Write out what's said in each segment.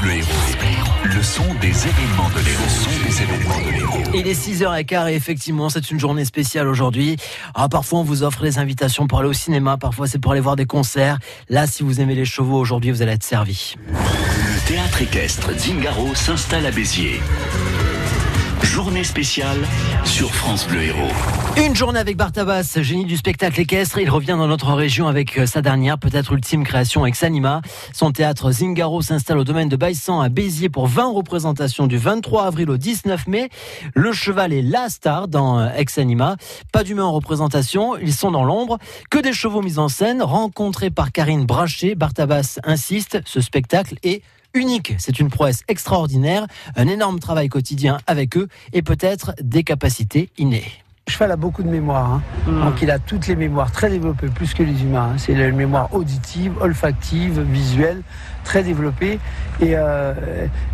Bleu Héros. Le son des événements de l'Héros. Le son des événements de l'Héros. Il est 6h15 et effectivement, c'est une journée spéciale aujourd'hui. Ah, parfois, on vous offre des invitations pour aller au cinéma, parfois c'est pour aller voir des concerts. Là, si vous aimez les chevaux, aujourd'hui, vous allez être servi. Le théâtre équestre Zingaro s'installe à Béziers. Journée spéciale sur France Bleu Héros. Une journée avec Bartabas, génie du spectacle équestre. Il revient dans notre région avec euh, sa dernière, peut-être ultime création avec Sanima. Son théâtre Zingaro s'installe au domaine de Baïsan à Béziers pour 20 représentations du 23 avril au 19 mai. Le cheval est la star dans euh, Ex-Anima. Pas d'humain en représentation, ils sont dans l'ombre. Que des chevaux mis en scène, rencontrés par Karine Brachet. Bartabas insiste, ce spectacle est unique. C'est une prouesse extraordinaire, un énorme travail quotidien avec eux et peut-être des capacités innées. Le cheval a beaucoup de mémoire, hein. donc il a toutes les mémoires très développées, plus que les humains. hein. C'est la mémoire auditive, olfactive, visuelle, très développée. Et, euh,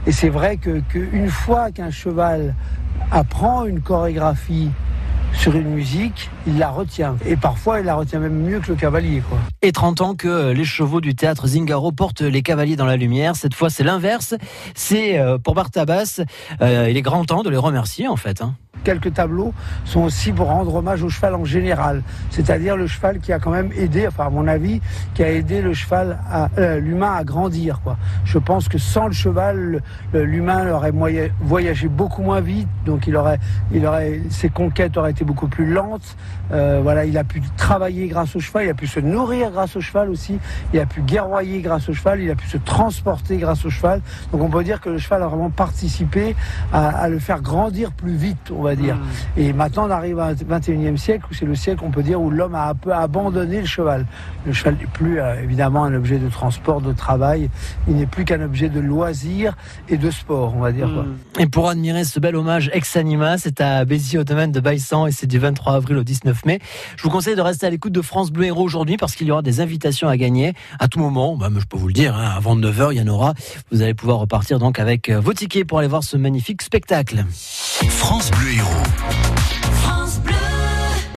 et c'est vrai que qu'une fois qu'un cheval apprend une chorégraphie sur une musique, il la retient. Et parfois, il la retient même mieux que le cavalier. Quoi. Et 30 ans que les chevaux du théâtre Zingaro portent les cavaliers dans la lumière. Cette fois, c'est l'inverse. C'est euh, pour Bartabas, euh, il est grand temps de les remercier en fait. hein. Quelques tableaux sont aussi pour rendre hommage au cheval en général, c'est-à-dire le cheval qui a quand même aidé, enfin à mon avis, qui a aidé le cheval, à, euh, l'humain à grandir. Quoi. Je pense que sans le cheval, l'humain aurait voyagé beaucoup moins vite, donc il aurait, il aurait, ses conquêtes auraient été beaucoup plus lentes. Euh, voilà, il a pu travailler grâce au cheval, il a pu se nourrir grâce au cheval aussi, il a pu guerroyer grâce au cheval, il a pu se transporter grâce au cheval. Donc on peut dire que le cheval a vraiment participé à, à le faire grandir plus vite, on va dire. Et maintenant on arrive au 21e siècle où c'est le siècle, on peut dire, où l'homme a un peu abandonné le cheval. Le cheval n'est plus euh, évidemment un objet de transport, de travail, il n'est plus qu'un objet de loisir et de sport, on va dire. quoi. Et pour admirer ce bel hommage ex-anima, c'est à Béziers au domaine de Baïsan et c'est du 23 avril au 19 mai. Je vous conseille de rester à l'écoute de France Bleu Héros aujourd'hui parce qu'il y aura des invitations à gagner à tout moment. Bah, je peux vous le dire, hein, avant 9h, il y en aura. Vous allez pouvoir repartir donc avec euh, vos tickets pour aller voir ce magnifique spectacle. France Bleu Héros. France Bleu.